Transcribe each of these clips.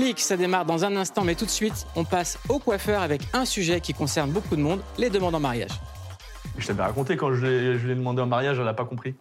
Clic, ça démarre dans un instant, mais tout de suite, on passe au coiffeur avec un sujet qui concerne beaucoup de monde, les demandes en mariage. Je t'avais raconté quand je l'ai demandé en mariage, elle n'a pas compris.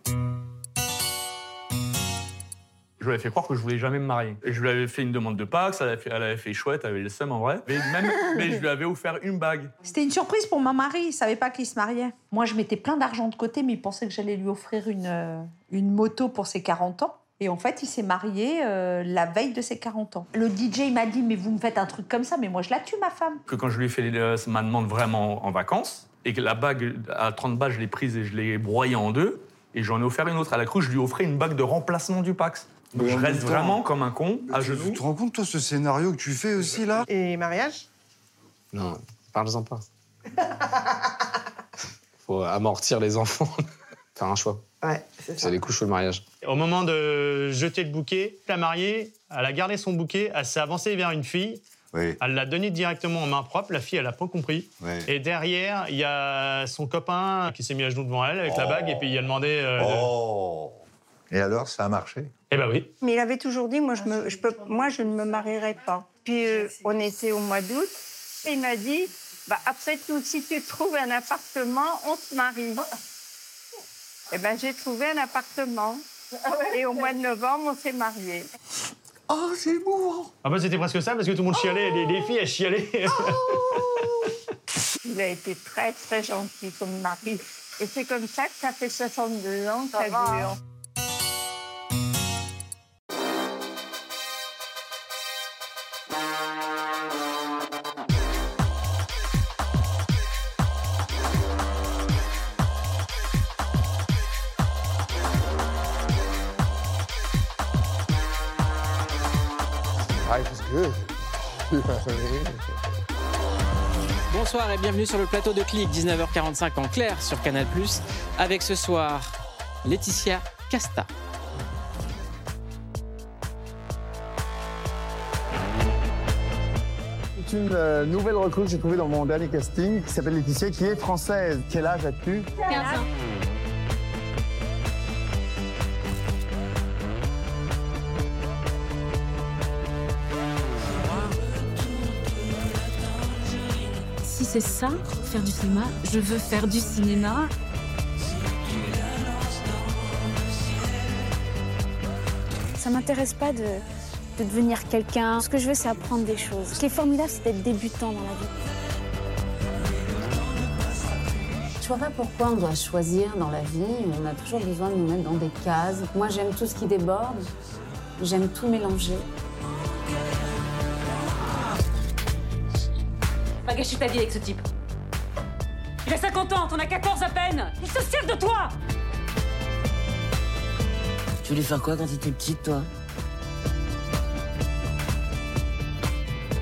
Je lui avais fait croire que je voulais jamais me marier. Et je lui avais fait une demande de Pax, elle avait fait, elle avait fait chouette, elle avait le seum en vrai. Mais, même, mais je lui avais offert une bague. C'était une surprise pour mon mari, il savait pas qu'il se mariait. Moi, je mettais plein d'argent de côté, mais il pensait que j'allais lui offrir une, euh, une moto pour ses 40 ans. Et en fait, il s'est marié euh, la veille de ses 40 ans. Le DJ m'a dit, mais vous me faites un truc comme ça, mais moi je la tue, ma femme. Que quand je lui ai fait euh, ma demande vraiment en vacances, et que la bague à 30 balles, je l'ai prise et je l'ai broyée en deux, et j'en ai offert une autre. À la cru, je lui offrais une bague de remplacement du Pax. Donc je reste temps, vraiment comme un con, à Tu genoux. te rends compte, toi, ce scénario que tu fais aussi, là? Et mariage? Non, parle-en pas. Faut amortir les enfants. Faire un choix. Ouais, c'est ça. C'est les couches ou le mariage. Au moment de jeter le bouquet, la mariée, elle a gardé son bouquet, elle s'est avancée vers une fille, Oui, elle l'a donné directement en main propre, la fille, elle a pas compris. oui. Et derrière, il y a son copain qui s'est mis à genoux devant elle avec la bague et puis il a demandé. euh, de- Oh Et alors, ça a marché? Eh ben oui. Mais il avait toujours dit, moi je, me, je, peux, moi, je ne me marierai pas. Puis euh, on était au mois d'août, et il m'a dit, bah, après tout, si tu trouves un appartement, on se marie. Eh ben j'ai trouvé un appartement. Et au mois de novembre, on s'est mariés. Oh, c'est émouvant Ah bah c'était presque ça parce que tout le monde chialait, les, les filles elles chialaient. Il a été très, très gentil comme mari. Et c'est comme ça que ça fait 62 ans que ça dure. Bonsoir et bienvenue sur le plateau de Clic, 19h45 en clair sur Canal+, avec ce soir Laetitia Casta. C'est une euh, nouvelle recrue que j'ai trouvée dans mon dernier casting qui s'appelle Laetitia, qui est française. Quel âge as-tu? 15 ans. C'est ça, faire du cinéma, je veux faire du cinéma. Ça m'intéresse pas de, de devenir quelqu'un. Ce que je veux, c'est apprendre des choses. Ce qui est formidable, c'est d'être débutant dans la vie. Je vois pas pourquoi on doit choisir dans la vie. On a toujours besoin de nous mettre dans des cases. Moi, j'aime tout ce qui déborde. J'aime tout mélanger. Gâcher ta vie avec ce type. Il a 50 ans, t'en as 14 à peine. Il se sert de toi. Tu voulais faire quoi quand t'étais petite, toi?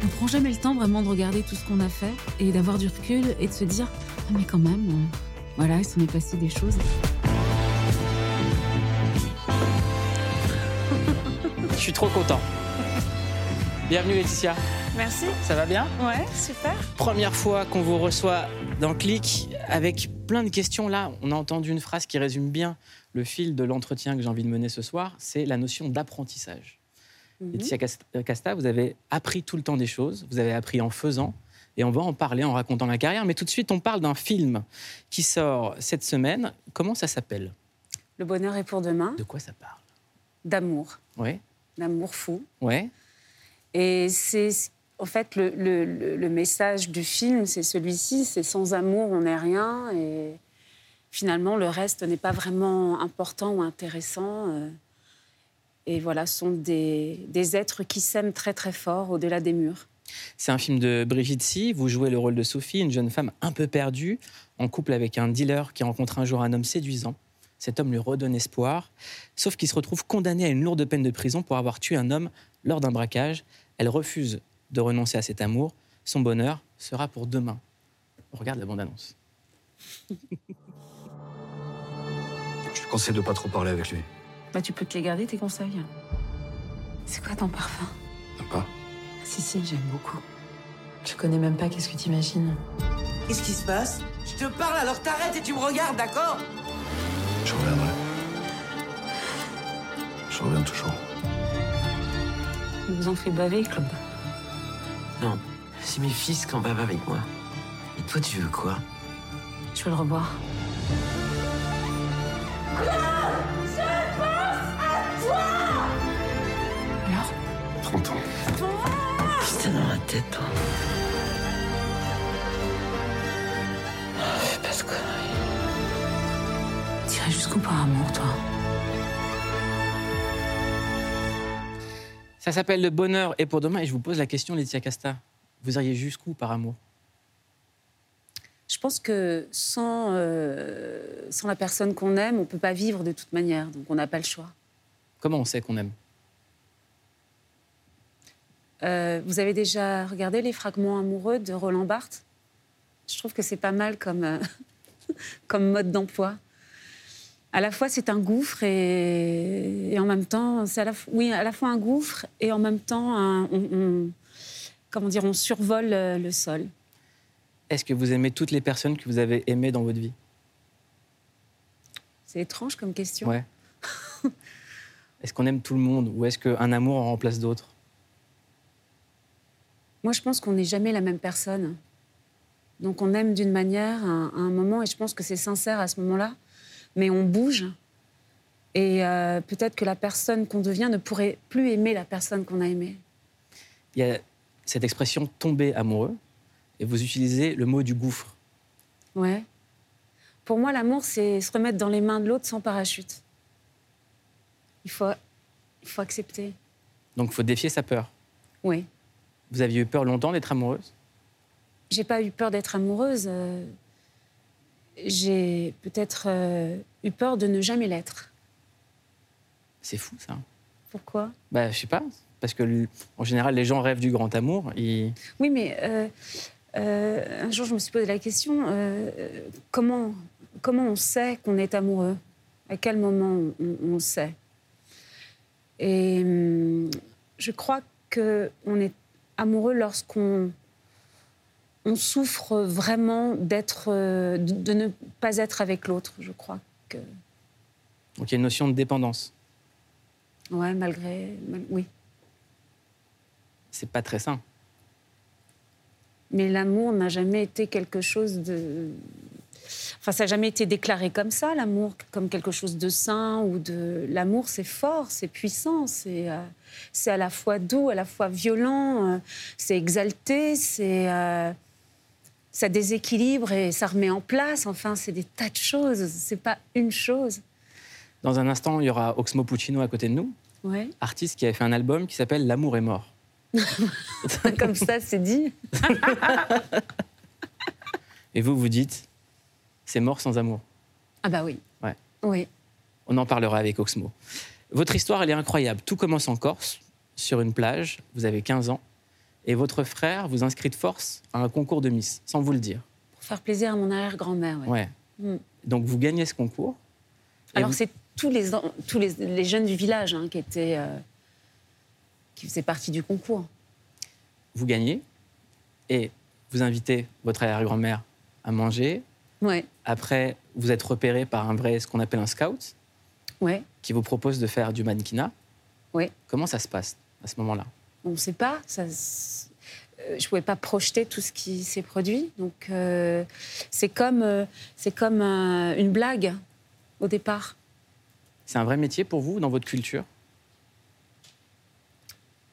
On prend jamais le temps vraiment de regarder tout ce qu'on a fait et d'avoir du recul et de se dire ah mais quand même, euh, voilà, il s'en est passé des choses. Je suis trop content. Bienvenue Laetitia, Merci. ça va bien Ouais, super. Première fois qu'on vous reçoit dans Clic avec plein de questions. Là, on a entendu une phrase qui résume bien le fil de l'entretien que j'ai envie de mener ce soir, c'est la notion d'apprentissage. Laetitia Cast- euh, Casta, vous avez appris tout le temps des choses, vous avez appris en faisant, et on va en parler en racontant la carrière. Mais tout de suite, on parle d'un film qui sort cette semaine. Comment ça s'appelle? Le bonheur est pour demain, De quoi ça parle? D'amour, Ouais, d'amour fou. ouais. Et c'est en fait le, message du film, c'est celui-ci, c'est sans amour on n'est rien et finalement le reste n'est pas vraiment important ou intéressant. euh. Et voilà, ce sont des êtres qui s'aiment très très fort au-delà des murs. C'est un film de Brigitte Si. Vous jouez le rôle de Sophie, une jeune femme un peu perdue, en couple avec un dealer qui rencontre un jour un homme séduisant. Cet homme lui redonne espoir, sauf qu'il se retrouve condamné à une lourde peine de prison pour avoir tué un homme lors d'un braquage. Elle refuse de renoncer à cet amour. Son bonheur sera pour demain. On regarde la bande-annonce. Je te conseille de pas trop parler avec lui. Bah, tu peux te les garder, tes conseils. C'est quoi ton parfum? T'aimes pas Si, si, j'aime beaucoup. Je connais même pas qu'est-ce que t'imagines? Qu'est-ce qui se passe? Je te parle, alors t'arrêtes et tu me regardes, d'accord? Je reviendrai. Je reviens toujours. Il vous en fait baver, Claude. Non, c'est mes fils qui en va avec moi. Et toi, tu veux quoi? Je veux le revoir. Je pense à toi Alors? 30 ans. Putain, dans la tête, toi? Ah, Fais pas ce connerie. T'irais jusqu'où par amour, toi Ça s'appelle Le bonheur est pour demain et je vous pose la question, Laetitia Casta. Vous iriez jusqu'où par amour? Je pense que sans, euh, sans la personne qu'on aime, on ne peut pas vivre de toute manière. Donc on n'a pas le choix. Comment on sait qu'on aime? Euh, vous avez déjà regardé les fragments amoureux de Roland Barthes? Je trouve que c'est pas mal comme, euh, comme mode d'emploi. À la fois, c'est un gouffre et, et en même temps, c'est à la, oui, à la fois un gouffre et en même temps, un- on, on- comment dire, on survole euh, le sol. Est-ce que vous aimez toutes les personnes que vous avez aimées dans votre vie? C'est étrange comme question. Ouais. Est-ce qu'on aime tout le monde ou est-ce qu'un amour en remplace d'autres? Moi, je pense qu'on n'est jamais la même personne. Donc, on aime d'une manière à un, à un moment, et je pense que c'est sincère à ce moment-là, mais on bouge. Et euh, peut-être que la personne qu'on devient ne pourrait plus aimer la personne qu'on a aimée. Il y a cette expression tomber amoureux et vous utilisez le mot du gouffre. Ouais. Pour moi, l'amour, c'est se remettre dans les mains de l'autre sans parachute. Il faut, il faut accepter. Donc il faut défier sa peur. Oui. Vous aviez eu peur longtemps d'être amoureuse? J'ai pas eu peur d'être amoureuse. euh, J'ai peut-être euh, eu peur de ne jamais l'être. C'est fou ça. Pourquoi? Bah je sais pas. Parce que en général les gens rêvent du grand amour. Et... Oui, mais euh, euh, un jour, je me suis posé la question comment, comment on sait qu'on est amoureux? À quel moment on, on sait? Et hum, je crois qu'on est amoureux lorsqu'on on souffre vraiment d'être, euh, de, de ne pas être avec l'autre. Je crois que, Donc il y a une notion de dépendance. ouais, malgré, mal- oui. C'est pas très sain. Mais l'amour n'a jamais été quelque chose de. Enfin, ça n'a jamais été déclaré comme ça, l'amour, comme quelque chose de sain ou de. L'amour, c'est fort, c'est puissant, c'est euh, c'est à la fois doux, à la fois violent, euh, c'est exalté, c'est. euh, ça déséquilibre et ça remet en place. Enfin, c'est des tas de choses. C'est pas une chose. Dans un instant, il y aura Oxmo Puccino à côté de nous, Ouais. artiste qui avait fait un album qui s'appelle L'amour est mort. comme ça, c'est dit. Et vous, vous dites, c'est mort sans amour. Ah bah oui. Ouais. Oui. On en parlera avec Oxmo. Votre histoire, elle est incroyable. Tout commence en Corse, sur une plage. Vous avez 15 ans. Et votre frère vous inscrit de force à un concours de Miss, sans vous le dire. Pour faire plaisir à mon arrière-grand-mère. ouais. Ouais. Mm. Donc vous gagnez ce concours. Alors vous- c'est tous les tous les, les jeunes du village hein, qui étaient euh, qui faisaient partie du concours. vous gagnez et vous invitez votre arrière-grand-mère à manger. Ouais, Après, vous êtes repéré par un vrai, ce qu'on appelle un scout, ouais, qui vous propose de faire du mannequinat. ouais. Comment ça se passe à ce moment-là? On ne sait pas. Ça, euh, je pouvais pas projeter tout ce qui s'est produit. Donc euh, c'est comme euh, c'est comme une blague au départ. C'est un vrai métier pour vous dans votre culture?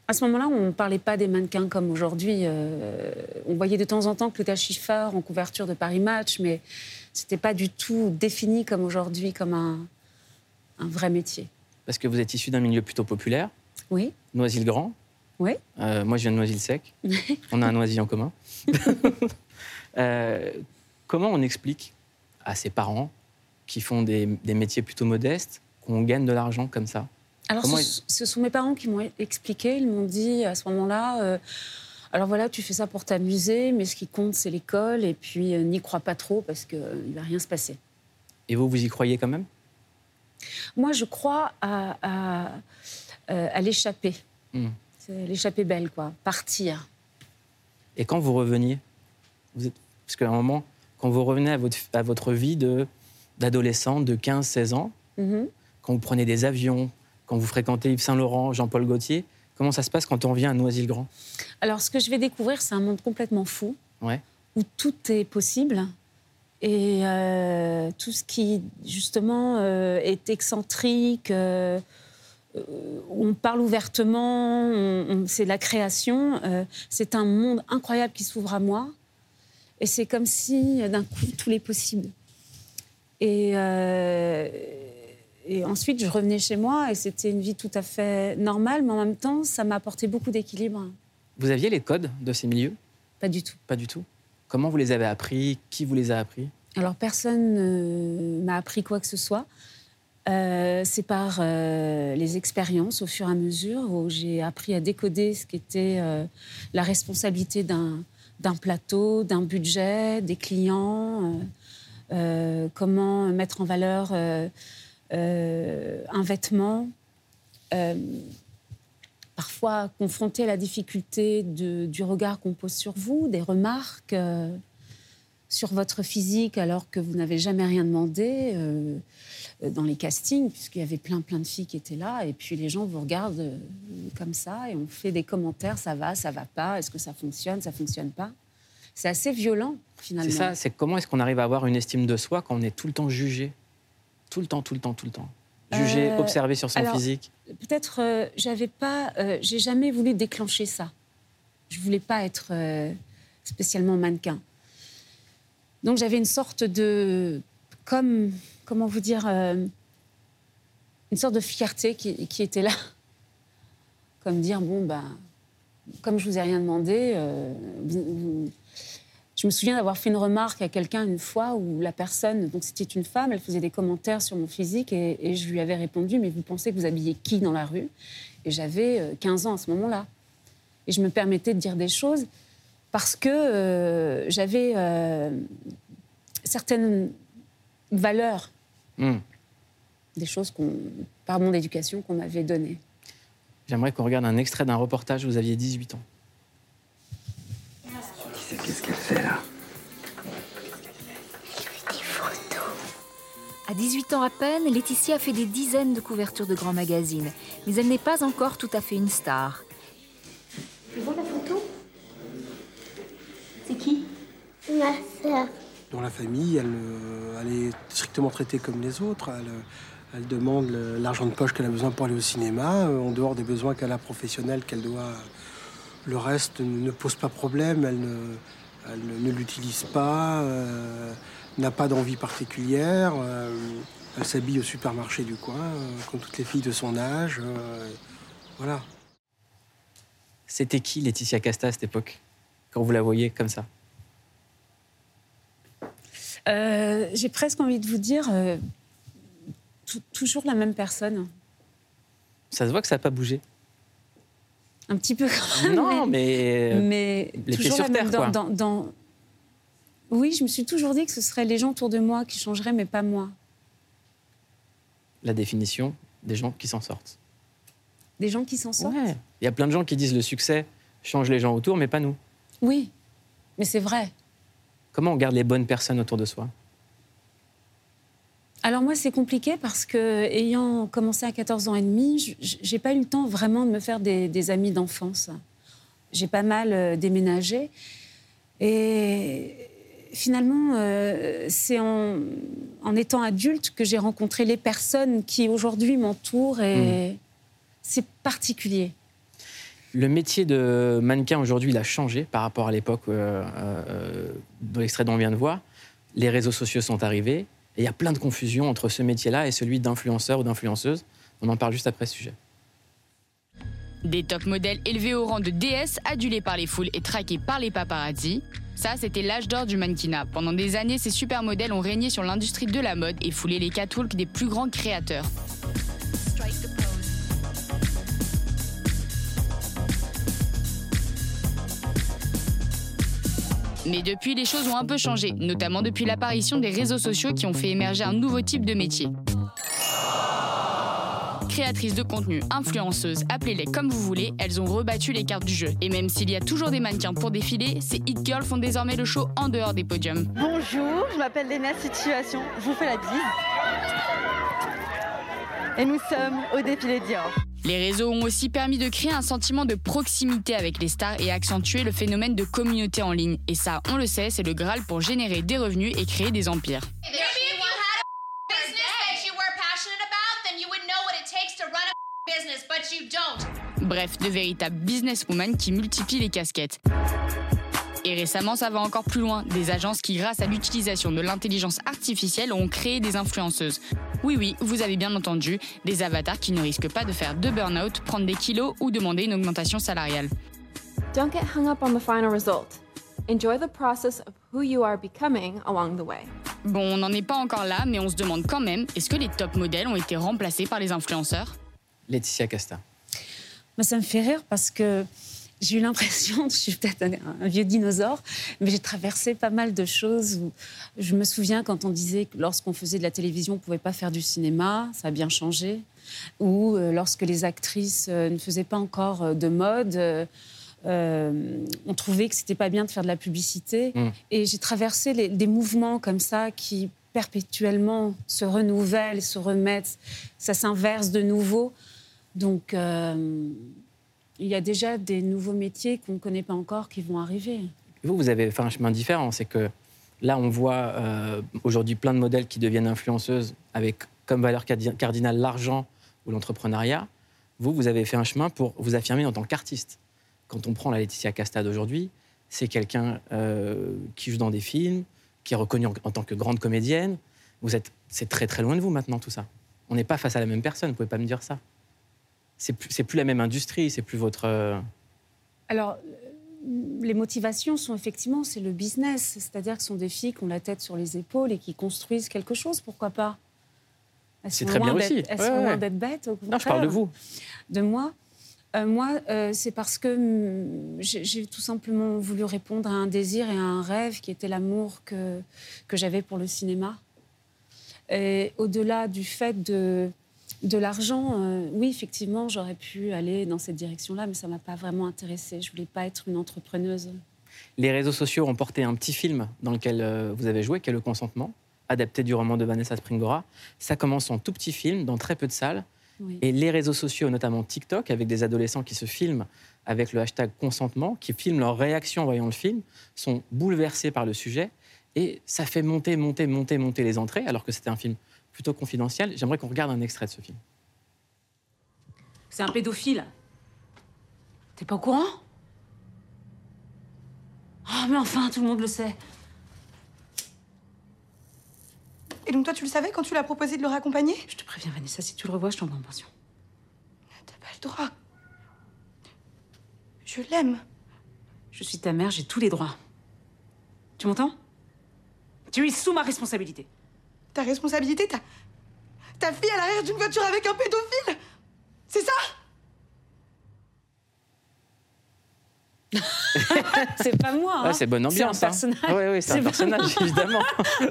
À ce moment-là, on ne parlait pas des mannequins comme aujourd'hui. Euh, on voyait de temps en temps Claudia Schiffer en couverture de Paris Match, mais c'était pas du tout défini comme aujourd'hui, comme un, un vrai métier. Parce que vous êtes issu d'un milieu plutôt populaire, Oui, Noisy-le-Grand. Oui. Euh, moi, je viens de Noisy-le-Sec. On a un Noisy en commun. Euh, comment on explique à ses parents qui font des, des métiers plutôt modestes qu'on gagne de l'argent comme ça? Alors, ce, ce sont mes parents qui m'ont expliqué. Ils m'ont dit à ce moment-là euh, alors voilà, tu fais ça pour t'amuser, mais ce qui compte, c'est l'école. Et puis, n'y crois pas trop parce qu'il ne va rien se passer. Et vous, vous y croyez quand même? Moi, je crois à, à. Hmm. C'est l'échapper belle, quoi. Partir. Et quand vous reveniez vous êtes... Parce qu'à un moment, quand vous revenez à votre, à votre vie de- d'adolescente de 15-16 ans, Mhm. quand vous prenez des avions, quand vous fréquentez Yves Saint-Laurent, Jean-Paul Gaultier, Comment ça se passe quand on revient à Noisy-le-Grand? Alors, ce que je vais découvrir, c'est un monde complètement fou, Ouais. où tout est possible. Et euh, tout ce qui, justement, euh, est excentrique, euh, on parle ouvertement, c'est de la création. euh, c'est un monde incroyable qui s'ouvre à moi. Et c'est comme si, euh, d'un coup, tous les possibles. Et, euh, et ensuite, je revenais chez moi et c'était une vie tout à fait normale, mais en même temps, ça m'a apporté beaucoup d'équilibre. Vous aviez les codes de ces milieux? Pas du tout. Pas du tout. Comment vous les avez appris? Qui vous les a appris? Alors, personne ne m'a appris quoi que ce soit. Euh, c'est par euh, les expériences au fur et à mesure où j'ai appris à décoder ce qu'était euh, la responsabilité d'un plateau, d'un budget, des clients, comment mettre en valeur un vêtement. Parfois confronté à la difficulté du regard qu'on pose sur vous, des remarques. Sur votre physique alors que vous n'avez jamais rien demandé euh, dans les castings, puisqu'il y avait plein plein de filles qui étaient là, et puis les gens vous regardent euh, comme ça et on fait des commentaires, ça va, ça va pas, est-ce que ça fonctionne, ça fonctionne pas? C'est assez violent finalement. C'est ça, c'est comment est-ce qu'on arrive à avoir une estime de soi quand on est tout le temps jugé? Tout le temps, tout le temps, tout le temps. Jugé, Euh, observé sur son alors, physique. Peut-être, j'avais pas, j'ai jamais voulu déclencher ça. Je voulais pas être spécialement mannequin. Donc j'avais une sorte de, comme, comment vous dire, euh, une sorte de fierté qui, était là, comme dire bon ben, comme je vous ai rien demandé, euh, je me souviens d'avoir fait une remarque à quelqu'un une fois où la personne, donc c'était une femme, elle faisait des commentaires sur mon physique et, et je lui avais répondu Mais vous pensez que vous habillez qui dans la rue? Et j'avais euh, 15 ans à ce moment-là. Et je me permettais de dire des choses parce que euh, j'avais euh, certaines valeurs, Hmm. des choses par mon éducation qu'on m'avait données. J'aimerais qu'on regarde un extrait d'un reportage où vous aviez 18 ans. Qu'est-ce qu'elle fait là? À 18 ans à peine, Laetitia a fait des dizaines de couvertures de grands magazines, mais elle n'est pas encore tout à fait une star. Tu vois la photo? C'est qui? Ma sœur. Dans la famille, elle, euh, elle est strictement traitée comme les autres. Elle, euh, elle demande l'argent de poche qu'elle a besoin pour aller au cinéma, euh, en dehors des besoins qu'elle a professionnels, qu'elle doit. Le reste ne, pose pas problème, elle ne, elle ne- ne l'utilise pas, euh, n'a pas d'envie particulière. euh, elle s'habille au supermarché du coin, euh, comme toutes les filles de son âge. euh, voilà. C'était qui Laetitia Casta à cette époque? Quand vous la voyez comme ça Euh, J'ai presque envie de vous dire euh, tou- toujours la même personne. Ça se voit que ça n'a pas bougé. Un petit peu quand même. Non, mais. mais les pieds sur terre, quoi. dans, dans- dans- Oui, je me suis toujours dit que ce seraient les gens autour de moi qui changeraient, mais pas moi. La définition des gens qui s'en sortent. Des gens qui s'en sortent. Ouais. Il y a plein de gens qui disent le succès change les gens autour, mais pas nous. Oui, mais c'est vrai. Comment on garde les bonnes personnes autour de soi? Alors moi, c'est compliqué parce que, ayant commencé à 14 ans et demi, j'ai pas eu le temps vraiment de me faire des, des amis d'enfance. J'ai pas mal euh, déménagé. Et finalement, euh, c'est en, en étant adulte que j'ai rencontré les personnes qui aujourd'hui m'entourent et c'est particulier. Le métier de mannequin aujourd'hui, il a changé par rapport à l'époque euh, euh, de l'extrait dont on vient de voir. Les réseaux sociaux sont arrivés et il y a plein de confusion entre ce métier-là et celui d'influenceur ou d'influenceuse. On en parle juste après ce sujet. Des top modèles élevés au rang de déesses, adulés par les foules et traqués par les paparazzi. Ça, c'était l'âge d'or du mannequinat. Pendant des années, ces supermodèles ont régné sur l'industrie de la mode et foulé les catwalks des plus grands créateurs. Mais depuis, les choses ont un peu changé, notamment depuis l'apparition des réseaux sociaux qui ont fait émerger un nouveau type de métier. Créatrices de contenu, influenceuses, appelez-les comme vous voulez, elles ont rebattu les cartes du jeu. Et même s'il y a toujours des mannequins pour défiler, ces hit girls font désormais le show en dehors des podiums. Bonjour, je m'appelle Léna Situation, je vous fais la bise. Et nous sommes au défilé Dior. Les réseaux ont aussi permis de créer un sentiment de proximité avec les stars et accentuer le phénomène de communauté en ligne. Et ça, on le sait, c'est le Graal pour générer des revenus et créer des empires. Bref, de véritables businesswomen qui multiplient les casquettes. Et récemment, ça va encore plus loin. Des agences qui, grâce à l'utilisation de l'intelligence artificielle, ont créé des influenceuses. Oui, oui, vous avez bien entendu, des avatars qui ne risquent pas de faire de burn-out, prendre des kilos ou demander une augmentation salariale. Don't get hung up on the final result. Enjoy the process of who you are becoming along the way. Bon, on n'en est pas encore là, mais on se demande quand même, est-ce que les top modèles ont été remplacés par les influenceurs? Laetitia Casta. Ça me fait rire parce que j'ai eu l'impression, je suis peut-être un, vieux dinosaure, mais j'ai traversé pas mal de choses. Où je me souviens quand on disait que lorsqu'on faisait de la télévision, on ne pouvait pas faire du cinéma, ça a bien changé. Ou euh, lorsque les actrices euh, ne faisaient pas encore euh, de mode, euh, on trouvait que c'était pas bien de faire de la publicité. Mm. Et j'ai traversé les- des mouvements comme ça qui perpétuellement se renouvellent, se remettent, ça s'inverse de nouveau. Donc, euh, il y a déjà des nouveaux métiers qu'on ne connaît pas encore qui vont arriver. Vous, vous avez fait un chemin différent. C'est que là, on voit euh, aujourd'hui plein de modèles qui deviennent influenceuses avec comme valeur cardi- cardinale l'argent ou l'entrepreneuriat. Vous, vous avez fait un chemin pour vous affirmer en tant qu'artiste. Quand on prend la Laetitia Casta d'aujourd'hui, c'est quelqu'un euh, qui joue dans des films, qui est reconnue en, en tant que grande comédienne. Vous êtes, c'est très très loin de vous maintenant tout ça. On n'est pas face à la même personne. Vous pouvez pas me dire ça. C'est plus, plus la même industrie. C'est plus votre. euh, Alors, euh, les motivations sont effectivement, c'est le business. C'est-à-dire que ce sont des filles qui ont la tête sur les épaules et qui construisent quelque chose, pourquoi pas C'est très bien aussi. Elles Ouais, sont ouais. loin d'être bêtes. au Non, je parle de vous. De moi Euh, Moi, euh, c'est parce que j'ai j'ai tout simplement voulu répondre à un désir et à un rêve qui était l'amour que, que j'avais pour le cinéma. Et au-delà du fait de, de l'argent, euh, oui, effectivement, j'aurais pu aller dans cette direction-là, mais ça ne m'a pas vraiment intéressée. Je voulais pas être une entrepreneuse. Les réseaux sociaux ont porté un petit film dans lequel euh, vous avez joué, qui est Le Consentement, adapté du roman de Vanessa Springora. Ça commence en tout petit film, dans très peu de salles. Oui. Et les réseaux sociaux, notamment TikTok, avec des adolescents qui se filment avec le hashtag consentement, qui filment leur réaction en voyant le film, sont bouleversés par le sujet. Et ça fait monter, monter, monter, monter les entrées, alors que c'était un film plutôt confidentiel. J'aimerais qu'on regarde un extrait de ce film. C'est un pédophile. T'es pas au courant? Oh, mais enfin, tout le monde le sait. Et donc toi, tu le savais quand tu l'as proposé de le raccompagner? Je te préviens, Vanessa, si tu le revois, je t'envoie en pension. T'as pas le droit. Je l'aime. Je suis ta mère, j'ai tous les droits. Tu m'entends? Tu es sous ma responsabilité. Ta responsabilité, ta... Ta fille à l'arrière d'une voiture avec un pédophile C'est ça? C'est pas moi. Ouais, hein. c'est bonne ambiance. C'est un hein. Ouais, ouais, c'est un personnage, évidemment.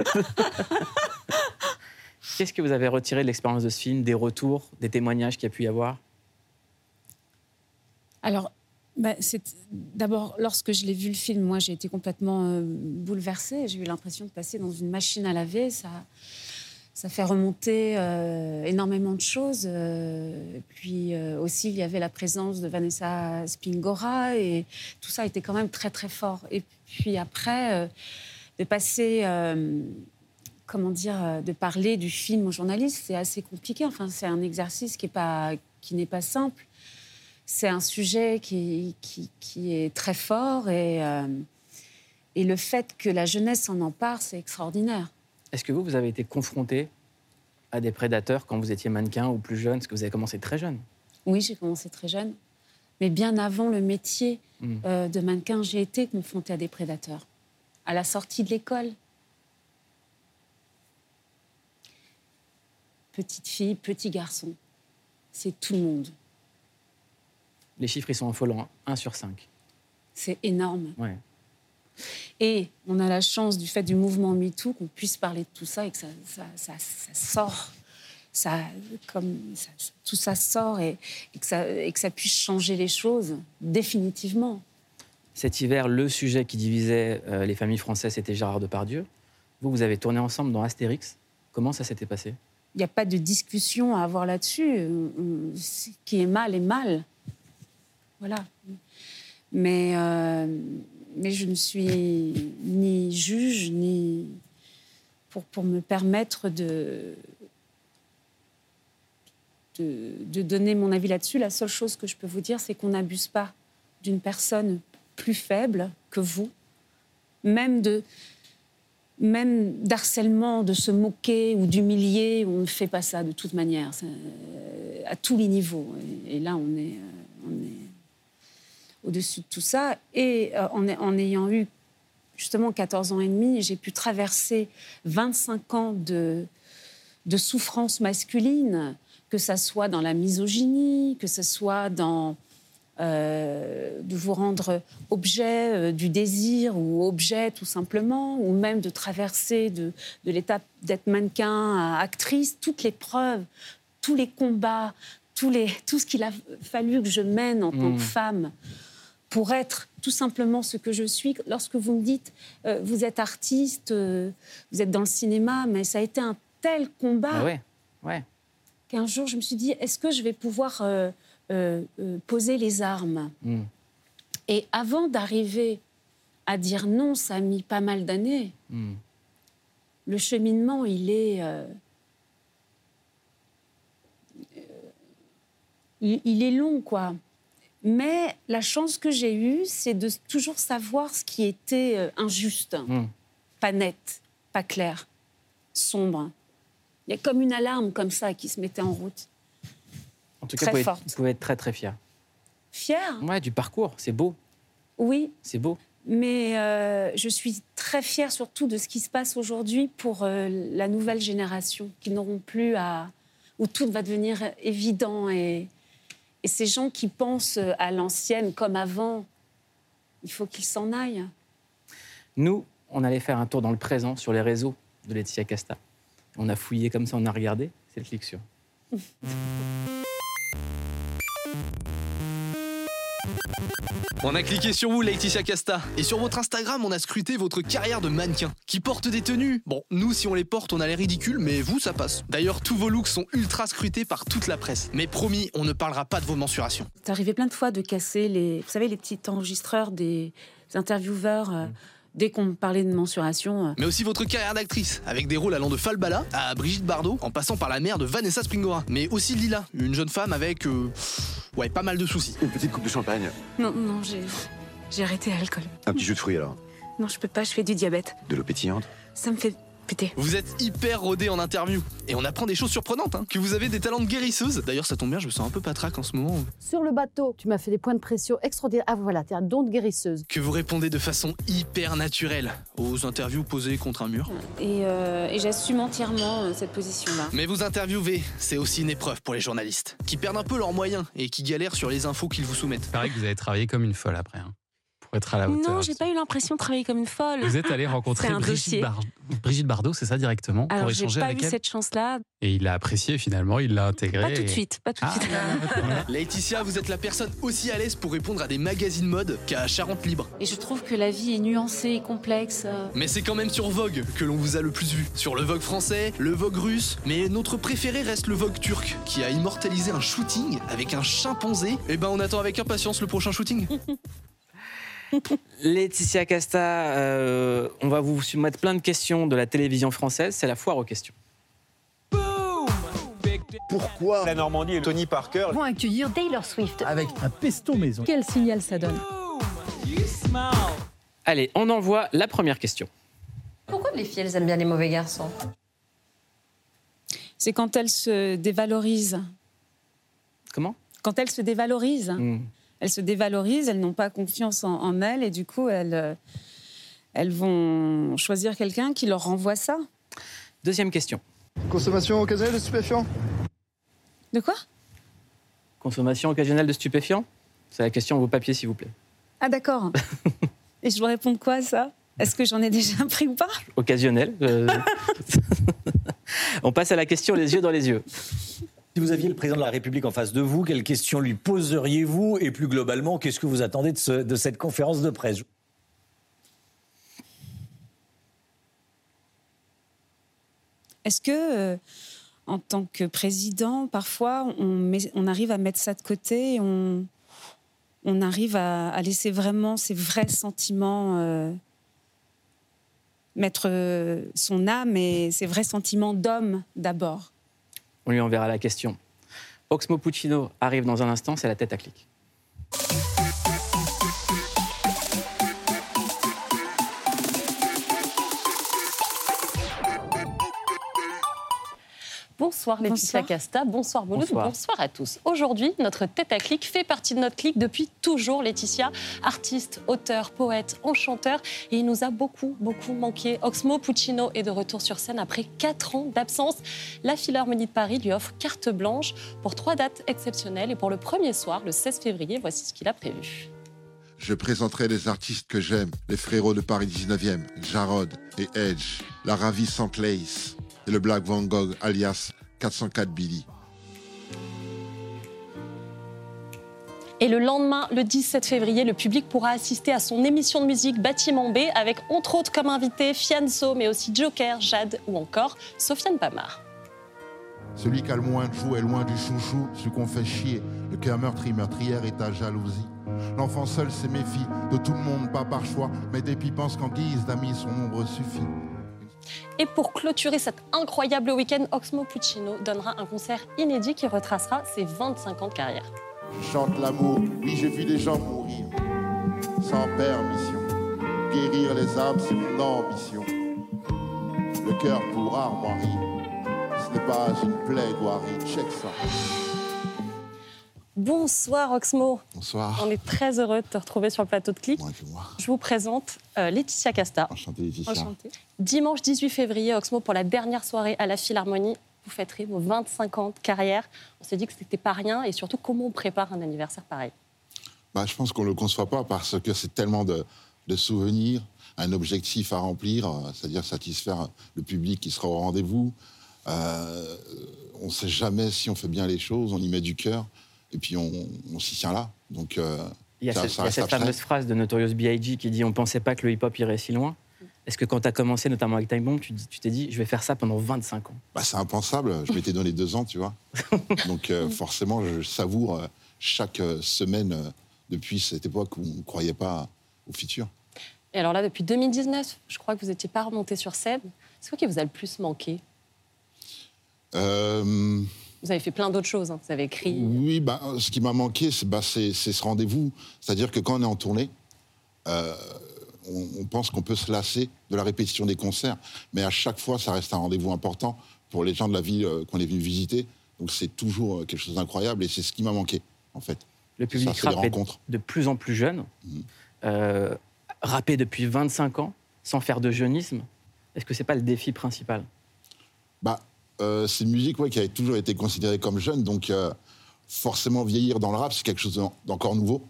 Qu'est-ce que vous avez retiré de l'expérience de ce film, des retours, des témoignages qu'il y a pu y avoir? Alors, bah, d'abord, lorsque je l'ai vu le film, moi, j'ai été complètement euh, bouleversée. J'ai eu l'impression de passer dans une machine à laver. Ça, ça fait remonter euh, énormément de choses. Euh, puis aussi, il y avait la présence de Vanessa Spingora et tout ça était quand même très, très fort. Et puis après, de passer... comment dire, de parler du film aux journalistes, c'est assez compliqué. Enfin, c'est un exercice qui n'est pas simple. C'est un sujet qui, qui, qui est très fort et, euh, et le fait que la jeunesse s'en empare, c'est extraordinaire. Est-ce que vous, vous avez été confronté à des prédateurs quand vous étiez mannequin ou plus jeune? Parce que vous avez commencé très jeune. Oui, j'ai commencé très jeune, mais bien avant le métier Mm. euh, de mannequin, j'ai été confrontée à des prédateurs. À la sortie de l'école, petite fille, petit garçon, c'est tout le monde. Les chiffres, ils sont affolants. 1 sur 5. C'est énorme. Ouais. Et on a la chance, du fait du mouvement MeToo, qu'on puisse parler de tout ça et que ça, ça- ça- ça sort. Ça, comme tout ça sort et, et que ça, et que ça puisse changer les choses, définitivement. Cet hiver, le sujet qui divisait euh, les familles françaises, c'était Gérard Depardieu. Vous, vous avez tourné ensemble dans Astérix. Comment ça s'était passé? Il n'y a pas de discussion à avoir là-dessus. Euh, Ce qui est mal est mal. Voilà. Mais, euh, mais je ne suis ni juge, ni pour, pour me permettre de, de, donner mon avis là-dessus. La seule chose que je peux vous dire, c'est qu'on n'abuse pas d'une personne plus faible que vous, même de même d'harcèlement, de se moquer ou d'humilier, on ne fait pas ça de toute manière, euh, à tous les niveaux. Et, là, on est, euh, on est au-dessus de tout ça. Et euh, en, en ayant eu justement 14 ans et demi, j'ai pu traverser 25 ans de, de souffrance masculine, que ça soit dans la misogynie, que ce soit dans euh, de vous rendre objet euh, du désir ou objet tout simplement, ou même de traverser de, de l'étape d'être mannequin à actrice, toutes les preuves, tous les combats, tous les, tout ce qu'il a fallu que je mène en tant Mmh. que femme pour être tout simplement ce que je suis. Lorsque vous me dites, euh, vous êtes artiste, euh, vous êtes dans le cinéma, mais ça a été un tel combat Ah ouais, ouais. qu'un jour je me suis dit, est-ce que je vais pouvoir euh, poser les armes? Mm. Et avant d'arriver à dire non, ça a mis pas mal d'années. Mm. Le cheminement, il est, il, il est long, quoi. Mais la chance que j'ai eue, c'est de toujours savoir ce qui était euh, injuste, Mm. pas net, pas clair, sombre. Il y a comme une alarme comme ça qui se mettait en route. En tout cas, Très vous pouvez, forte. vous pouvez être très très fier. Fière? Ouais, du parcours, c'est beau, Oui, c'est beau. mais euh, je suis très fière surtout de ce qui se passe aujourd'hui pour euh, la nouvelle génération qui n'auront plus à. où tout va devenir évident. Et, et ces gens qui pensent à l'ancienne comme avant, il faut qu'ils s'en aillent. Nous, on allait faire un tour dans le présent sur les réseaux de Laetitia Casta. On a fouillé comme ça, on a regardé. C'est le clic sur. On a cliqué sur vous, Laetitia Casta. Et sur votre Instagram, on a scruté votre carrière de mannequin. Qui porte des tenues Bon, nous, si on les porte, on a l'air ridicule, mais vous, ça passe. D'ailleurs, tous vos looks sont ultra scrutés par toute la presse. Mais promis, on ne parlera pas de vos mensurations. C'est arrivé plein de fois de casser les, vous savez, les petits enregistreurs des intervieweurs euh, dès qu'on me parlait de mensuration. euh. Mais aussi votre carrière d'actrice, avec des rôles allant de Falbala à Brigitte Bardot, en passant par la mère de Vanessa Springora. Mais aussi Lila, une jeune femme avec. euh, ouais, pas mal de soucis. Une petite coupe de champagne. Non, non, j'ai, j'ai arrêté l'alcool. Un petit jus de fruits alors. Non, je peux pas, je fais du diabète. De l'eau pétillante. Ça me fait Vous êtes hyper rodé en interview. Et on apprend des choses surprenantes, hein. Que vous avez des talents de guérisseuse. D'ailleurs, ça tombe bien, je me sens un peu patraque en ce moment. Sur le bateau, tu m'as fait des points de pression extraordinaires. Ah voilà, t'es un don de guérisseuse. Que vous répondez de façon hyper naturelle aux interviews posées contre un mur. Et, euh, et j'assume entièrement euh, cette position-là. Mais vous interviewer, c'est aussi une épreuve pour les journalistes, qui perdent un peu leurs moyens et qui galèrent sur les infos qu'ils vous soumettent. Il paraît que vous avez travaillé comme une folle après, hein, pour être à la hauteur. Non, j'ai pas eu l'impression de travailler comme une folle. Vous êtes allé rencontrer Brigitte. Bar- Brigitte Bardot, c'est ça directement, Alors, pour j'ai échanger pas avec eu elle. cette chance-là. Et il l'a apprécié finalement, il l'a intégré. Pas tout de et- suite, pas tout de Ah, suite. Laetitia, vous êtes la personne aussi à l'aise pour répondre à des magazines mode qu'à Charente Libre. Et je trouve que la vie est nuancée et complexe. euh. Mais c'est quand même sur Vogue que l'on vous a le plus vu. Sur le Vogue français, le Vogue russe, mais notre préféré reste le Vogue turc, qui a immortalisé un shooting avec un chimpanzé. Et ben on attend avec impatience le prochain shooting. Laetitia Casta, euh, on va vous soumettre plein de questions de la télévision française. C'est la foire aux questions. Pourquoi la Normandie et Tony Parker vont accueillir Taylor Swift avec un pesto maison Quel signal ça donne Allez, on envoie la première question. Pourquoi les filles, elles aiment bien les mauvais garçons C'est quand elles se dévalorisent. Comment? Quand elles se dévalorisent. Hmm. Elles se dévalorisent, elles n'ont pas confiance en, en elles et du coup, elles, euh, elles vont choisir quelqu'un qui leur renvoie ça. Deuxième question. Consommation occasionnelle de stupéfiants? De quoi? Consommation occasionnelle de stupéfiants? C'est la question à vos papiers, s'il vous plaît. Ah d'accord. et je dois répondre quoi à ça? Est-ce que j'en ai déjà pris ou pas? Occasionnel. euh. on passe à la question les yeux dans les yeux. Si vous aviez le président de la République en face de vous, quelles questions lui poseriez-vous Et plus globalement, qu'est-ce que vous attendez de, ce- de cette conférence de presse? Est-ce que, euh, en tant que président, parfois, on, arrive à mettre ça de côté, on, arrive à, à laisser vraiment ses vrais sentiments euh, mettre euh, son âme et ses vrais sentiments d'homme d'abord? On lui enverra la question. Oxmo Puccino arrive dans un instant, c'est la tête à clic. Bonsoir Laetitia Bonsoir. Casta, bonsoir Mouloud, Bonsoir. bonsoir. à tous. Aujourd'hui, notre tête à clic fait partie de notre clic depuis toujours. Laetitia, artiste, auteur, poète, enchanteur, et il nous a beaucoup, beaucoup manqué. Oxmo Puccino est de retour sur scène après 4 ans d'absence. La Philharmonie de Paris lui offre carte blanche pour trois dates exceptionnelles et pour le premier soir, le 16 février, voici ce qu'il a prévu. Je présenterai les artistes que j'aime, les frérots de Paris 19e, Jarod et Edge, la ravissante Lace et le Black Van Gogh alias 404 Billy. Et le lendemain, le 17 février, le public pourra assister à son émission de musique Bâtiment B avec entre autres comme invité Fianso, mais aussi Joker, Jade ou encore Sofiane Pamar. Celui qui a le moins de joues est loin du chouchou, celui qu'on fait chier. Le cœur meurtri, meurtrière et ta jalousie. L'enfant seul se méfie de tout le monde, pas par choix, mais Dépit pense qu'en guise d'amis, son ombre suffit. Et pour clôturer cet incroyable week-end, Oxmo Puccino donnera un concert inédit qui retracera ses 25 ans de carrière. Je chante l'amour, oui j'ai vu des gens mourir, sans permission. Guérir les âmes, c'est mon ambition. Le cœur pour armoirie, ce n'est pas une plaie guarie, check ça. Bonsoir Oxmo. Bonsoir. On est très heureux de te retrouver sur le plateau de Clic. Je vous présente euh, Laetitia Casta. Enchanté Laetitia. Enchantée. Dimanche 18 février, Oxmo, pour la dernière soirée à la Philharmonie, vous fêterez vos 25 ans de carrière. On s'est dit que c'était pas rien et surtout comment on prépare un anniversaire pareil? Bah, je pense qu'on ne le conçoit pas parce que c'est tellement de, de souvenirs, un objectif à remplir, euh, c'est-à-dire satisfaire le public qui sera au rendez-vous. Euh, on ne sait jamais si on fait bien les choses, on y met du cœur et puis on, on s'y tient là. Donc, euh, Il y a ça- cette, ça il y a cette fameuse phrase de Notorious B.I.G. qui dit On pensait pas que le hip-hop irait si loin. Est-ce que quand tu as commencé, notamment avec Time Bomb, tu t'es dit Je vais faire ça pendant 25 ans? Bah, c'est impensable. Je m'étais donné deux ans, tu vois. Donc euh, forcément, je savoure euh, chaque euh, semaine depuis cette époque où on ne croyait pas au futur. Et alors là, depuis 2019, je crois que vous n'étiez pas remonté sur scène. C'est quoi qui vous a le plus manqué? Euh, Vous avez fait plein d'autres choses. hein. Vous avez écrit. Oui, bah, ce qui m'a manqué, c'est bah, c'est- ce rendez-vous. C'est-à-dire que quand on est en tournée, euh, on, on pense qu'on peut se lasser de la répétition des concerts, mais à chaque fois, ça reste un rendez-vous important pour les gens de la ville euh, qu'on est venu visiter. Donc c'est toujours euh, quelque chose d'incroyable et c'est ce qui m'a manqué, en fait. Le public Ça, rap est de plus en plus jeune, euh, rappé depuis 25 ans, sans faire de jeunisme. Est-ce que c'est pas le défi principal? Bah, euh, c'est une musique ouais, qui a toujours été considérée comme jeune, donc euh, forcément vieillir dans le rap, c'est quelque chose d'en- d'encore nouveau.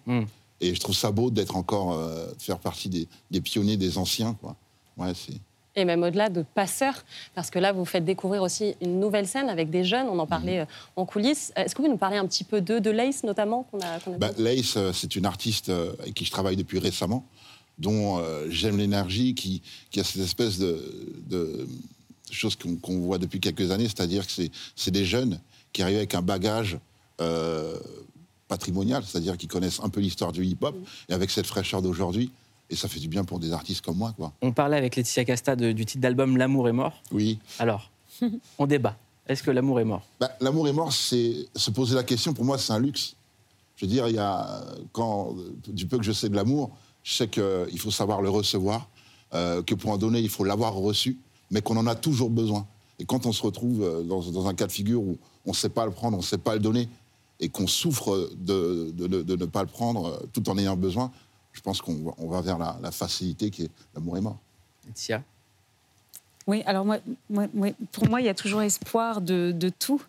Et je trouve ça beau d'être encore, euh, de faire partie des, des pionniers, des anciens. Quoi. Ouais, c'est. Et même au-delà de passeurs, parce que là, vous faites découvrir aussi une nouvelle scène avec des jeunes. On en parlait euh, en coulisses. Est-ce que vous nous parlez un petit peu d'eux, de Lace notamment qu'on a, qu'on a Bah, Lace, euh, c'est une artiste euh, avec qui je travaille depuis récemment, dont euh, j'aime l'énergie, qui, qui a cette espèce de, de chose qu'on voit depuis quelques années, c'est-à-dire que c'est- c'est des jeunes qui arrivent avec un bagage euh, patrimonial, c'est-à-dire qui connaissent un peu l'histoire du hip-hop, et avec cette fraîcheur d'aujourd'hui, et ça fait du bien pour des artistes comme moi. Quoi. On parlait avec Laetitia Casta de- du titre d'album L'amour est mort. Oui. Alors, on débat. Est-ce que l'amour est mort? Bah, L'amour est mort, c'est se poser la question. Pour moi, c'est un luxe. Je veux dire, il y a, quand, du peu que je sais de l'amour, je sais qu'il faut savoir le recevoir, euh, que pour en donner, il faut l'avoir reçu, mais qu'on en a toujours besoin. Et quand on se retrouve euh, dans, dans un cas de figure où on ne sait pas le prendre, on ne sait pas le donner, et qu'on souffre de, de- de- de ne pas le prendre euh, tout en ayant besoin, je pense qu'on va, on va vers la, la facilité qui est l'amour est mort. Laetitia? Oui, alors moi, moi- moi- pour moi, il y a toujours espoir de, de tout.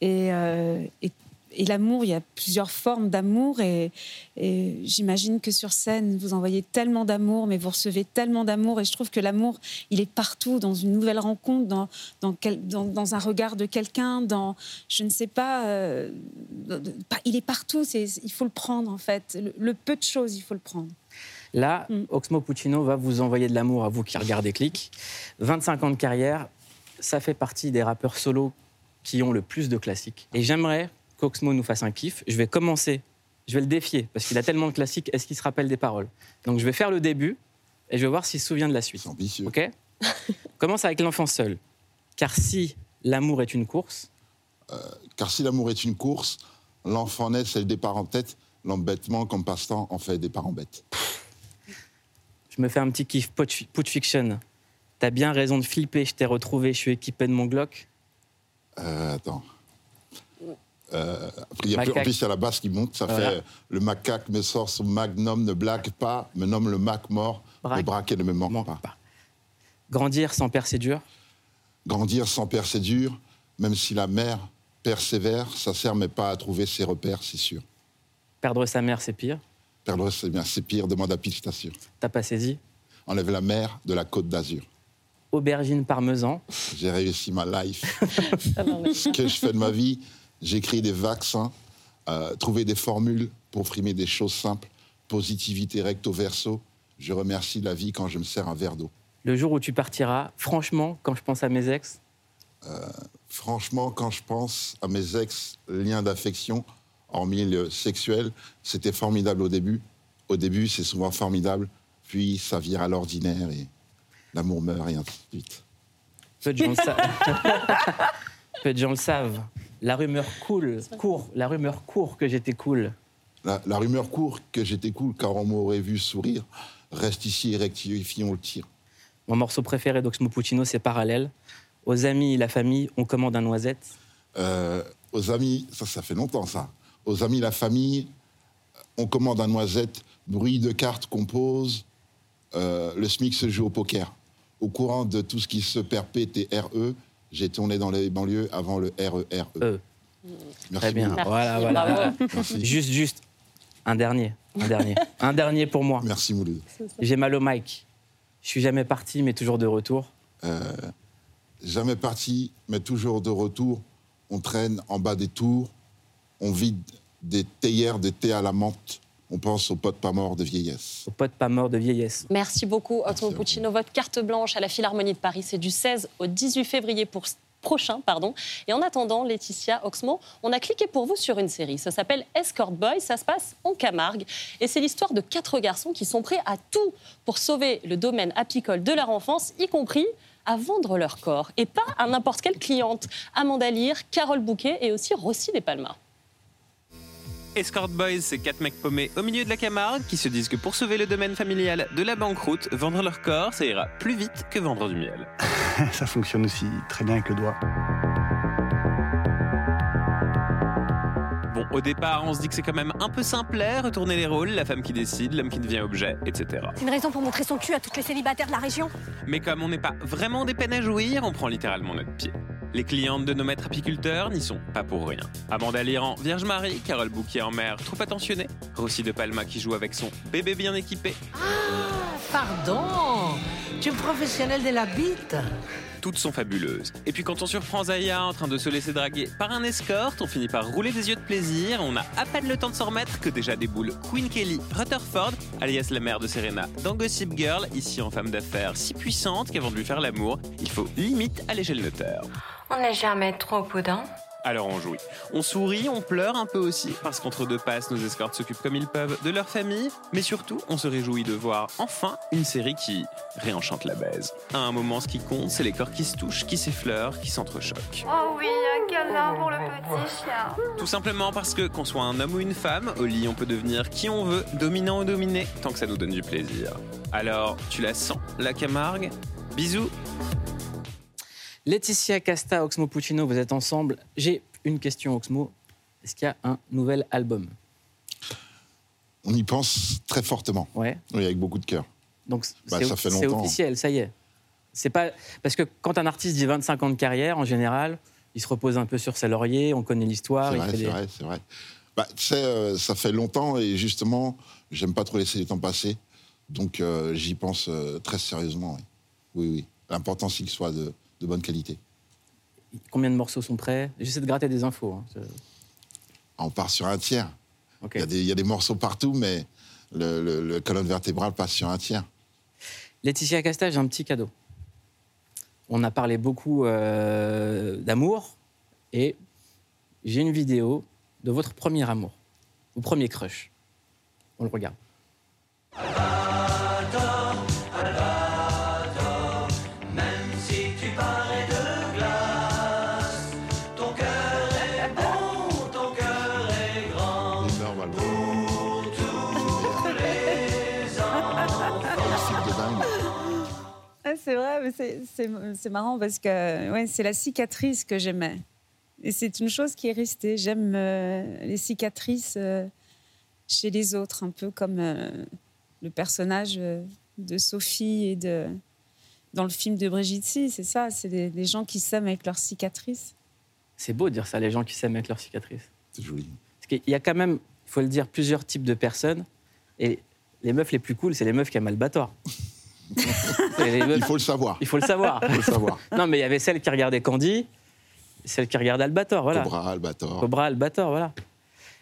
Et, euh, et, et l'amour, il y a plusieurs formes d'amour. Et, et j'imagine que sur scène, vous envoyez tellement d'amour, mais vous recevez tellement d'amour. Et je trouve que l'amour, il est partout, dans une nouvelle rencontre, dans, dans, quel- dans, dans un regard de quelqu'un, dans, je ne sais pas, euh, il est partout. C'est, il faut le prendre, en fait. Le, le peu de choses, il faut le prendre. Là, Oxmo Puccino va vous envoyer de l'amour à vous qui regardez Click. 25 ans de carrière, ça fait partie des rappeurs solos qui ont le plus de classiques. Et j'aimerais qu'Oxmo nous fasse un kiff. Je vais commencer, je vais le défier, parce qu'il a tellement de classiques, est-ce qu'il se rappelle des paroles? Donc je vais faire le début, et je vais voir s'il se souvient de la suite. ambitieux. Ok? Commence avec l'enfant seul. Car si l'amour est une course, Car si l'amour est une course, l'enfant naît, c'est le départ en tête. L'embêtement, comme passe-temps, en fait des parents bêtes. je me fais un petit kiff Put Put Fiction. T'as bien raison de flipper, je t'ai retrouvé, je suis équipé de mon Glock. Euh, attends. Euh, après, il y a plus- en plus, il y a la basse qui monte. Ça Voilà. fait euh, Le macaque me sort son magnum, ne blague pas, me nomme le mac mort, Braque. le braquet ne me manque, pas. Grandir sans père, c'est dur. Grandir sans père, c'est dur, même si la mère persévère, ça sert mais pas à trouver ses repères, c'est sûr. Perdre sa mère, c'est pire. Perdre, c'est bien, c'est pire, demande à je t'assure. T'as pas saisi. Enlève la mer de la côte d'Azur. Aubergine parmesan. J'ai réussi ma life. Ce que je fais de ma vie, j'écris des vaccins, euh, trouver des formules pour frimer des choses simples, positivité recto verso. Je remercie la vie quand je me sers un verre d'eau. Le jour où tu partiras, franchement, quand je pense à mes ex, Euh, franchement, quand je pense à mes ex liens d'affection, hormis le sexuel, c'était formidable au début. Au début, c'est souvent formidable, puis ça vire à l'ordinaire et l'amour meurt et ainsi de suite. peu de gens le savent. peu de gens le savent. La rumeur coule, court, la rumeur court que j'étais cool. La, la rumeur court que j'étais cool car on m'aurait vu sourire. Reste ici et rectifions le tir. Mon morceau préféré d'Oxmo Puccino, c'est Parallèle. Aux amis et la famille, on commande un noisette. Euh, aux amis, ça, ça fait longtemps ça. Aux amis, la famille, on commande un noisette, bruit de cartes qu'on pose, euh, le SMIC se joue au poker. Au courant de tout ce qui se perpète et RE, j'ai tourné dans les banlieues avant le RERE. E. Merci Très bien. beaucoup. Voilà, voilà. Bravo. voilà. Merci. Juste, juste. Un dernier. Un dernier. un dernier pour moi. Merci Mouloud. J'ai mal au mic. Je suis jamais parti, mais toujours de retour. Euh, jamais parti, mais toujours de retour. On traîne en bas des tours, on vide des théières, des thés à la menthe. On pense aux potes pas morts de vieillesse. Aux potes pas morts de vieillesse. Merci beaucoup, Oxmo Puccino. Votre carte blanche à la Philharmonie de Paris, c'est du 16 au 18 février pour prochain, pardon. Et en attendant, Laetitia Oxmo, on a cliqué pour vous sur une série. Ça s'appelle Escort Boy. Ça se passe en Camargue. Et c'est l'histoire de quatre garçons qui sont prêts à tout pour sauver le domaine apicole de leur enfance, y compris à vendre leur corps. Et pas à n'importe quelle cliente. Amanda Lear, Carole Bouquet et aussi Rossi des Palmas. Escort Boys, c'est quatre mecs paumés au milieu de la Camargue qui se disent que pour sauver le domaine familial de la banqueroute, vendre leur corps, ça ira plus vite que vendre du miel. Ça fonctionne aussi très bien avec le doigt. Bon, au départ, on se dit que c'est quand même un peu simplet, retourner les rôles, la femme qui décide, l'homme qui devient objet, etc. Une raison pour montrer son cul à toutes les célibataires de la région Mais comme on n'est pas vraiment des peines à jouir, on prend littéralement notre pied. Les clientes de nos maîtres apiculteurs n'y sont pas pour rien. Amanda Liran, Vierge Marie, Carole Bouquier en mer, trop attentionnée, Rossi de Palma qui joue avec son bébé bien équipé, Pardon. Tu es professionnel de la bite toutes sont fabuleuses. Et puis quand on surprend Zaya en train de se laisser draguer par un escorte, on finit par rouler des yeux de plaisir, on a à peine le temps de s'en remettre que déjà déboule Queen Kelly Rutherford, alias la mère de Serena dans Gossip Girl, ici en femme d'affaires si puissante qu'avant de lui faire l'amour, il faut limite alléger le notaire. On n'est jamais trop prudent. Alors on jouit. On sourit, on pleure un peu aussi, parce qu'entre deux passes, nos escortes s'occupent comme ils peuvent de leur famille, mais surtout, on se réjouit de voir enfin une série qui réenchante la baise. À un moment, ce qui compte, c'est les corps qui se touchent, qui s'effleurent, qui s'entrechoquent. Oh oui, un câlin pour le petit chien. Tout simplement parce que, qu'on soit un homme ou une femme, au lit, on peut devenir qui on veut, dominant ou dominé, tant que ça nous donne du plaisir. Alors, tu la sens, la Camargue? Bisous Laetitia Casta, Oxmo Puccino, vous êtes ensemble. J'ai une question, Oxmo. Est-ce qu'il y a un nouvel album? On y pense très fortement. Ouais. Oui, avec beaucoup de cœur. Donc Bah, c'est ça fait c'est longtemps. officiel, ça y est. C'est pas parce que quand un artiste dit 25 ans de carrière, en général, il se repose un peu sur ses lauriers, on connaît l'histoire. C'est vrai, c'est des- vrai, c'est vrai. Bah, euh, ça fait longtemps et justement, j'aime pas trop laisser les temps passer. Donc, euh, j'y pense euh, très sérieusement. Oui, oui. oui. L'important, c'est qu'il soit de, de bonne qualité. Combien de morceaux sont prêts? J'essaie de gratter des infos. hein. Je- On part sur un tiers. Il, y a des, il y a des morceaux partout, mais le, le- le colonne vertébrale passe sur un tiers. Laetitia Casta, j'ai un petit cadeau. On a parlé beaucoup euh, d'amour, Et j'ai une vidéo de votre premier amour, ou premier crush. On le regarde. C'est marrant parce que ouais, c'est la cicatrice que j'aimais. Et c'est une chose qui est restée. J'aime euh, les cicatrices euh, chez les autres, un peu comme euh, le personnage de Sophie et de dans le film de Brigitte Si, c'est ça, c'est des, des gens qui s'aiment avec leurs cicatrices. C'est beau de dire ça, les gens qui s'aiment avec leurs cicatrices. C'est joli. Parce qu'il y a quand même, il faut le dire, plusieurs types de personnes. Et les meufs les plus cool, c'est les meufs qui aiment Albator. il faut le savoir. Il faut le savoir. Il faut le savoir. non, mais il y avait celle qui regardait Candy, celle qui regardait Albator, voilà. Cobra, Albator. Cobra, Albator, voilà.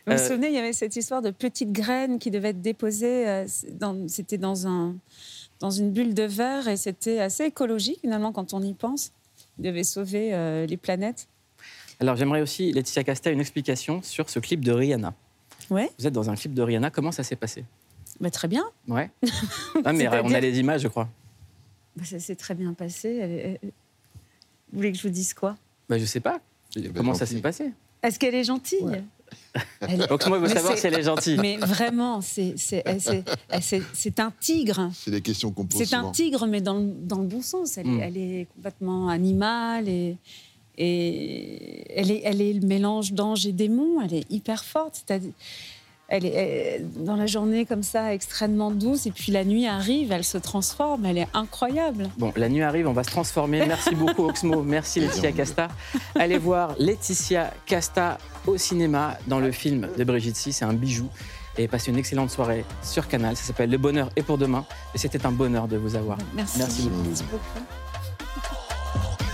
Vous vous Euh, souvenez, il y avait cette histoire de petites graines qui devaient être déposées. euh, dans- C'était dans, un, dans une bulle de verre et c'était assez écologique finalement quand on y pense. Ils devaient sauver euh, les planètes. Alors j'aimerais aussi, Laetitia Casta, une explication sur ce clip de Rihanna. Ouais. Vous êtes dans un clip de Rihanna, comment ça s'est passé? Bah, très bien. Ouais. Mais on a les images, je crois. Bah, ça s'est très bien passé. Vous voulez que je vous dise quoi? Bah, je sais pas. comment ça s'est passé? Est-ce qu'elle est gentille? Elle- Donc, moi, il veut Mais savoir si elle est gentille. Mais vraiment, c'est un tigre. C'est des questions qu'on pose C'est un tigre, mais dans le, dans le bon sens. Elle, Mm. est, elle est complètement animale et, et elle, est, elle est le mélange d'ange et démon. Elle est hyper forte. C'est-à-dire- Elle est elle- dans la journée comme ça extrêmement douce et puis la nuit arrive, elle se transforme. Elle est incroyable. Bon, la nuit arrive, on va se transformer. Merci beaucoup, Oxmo. Merci, Laetitia Casta. Allez voir Laetitia Casta au cinéma dans le film de Brigitte Si. C'est un bijou. Et passez une excellente soirée sur Canal. Ça s'appelle Le bonheur est pour demain. Et c'était un bonheur de vous avoir. Merci. Merci beaucoup. Merci beaucoup.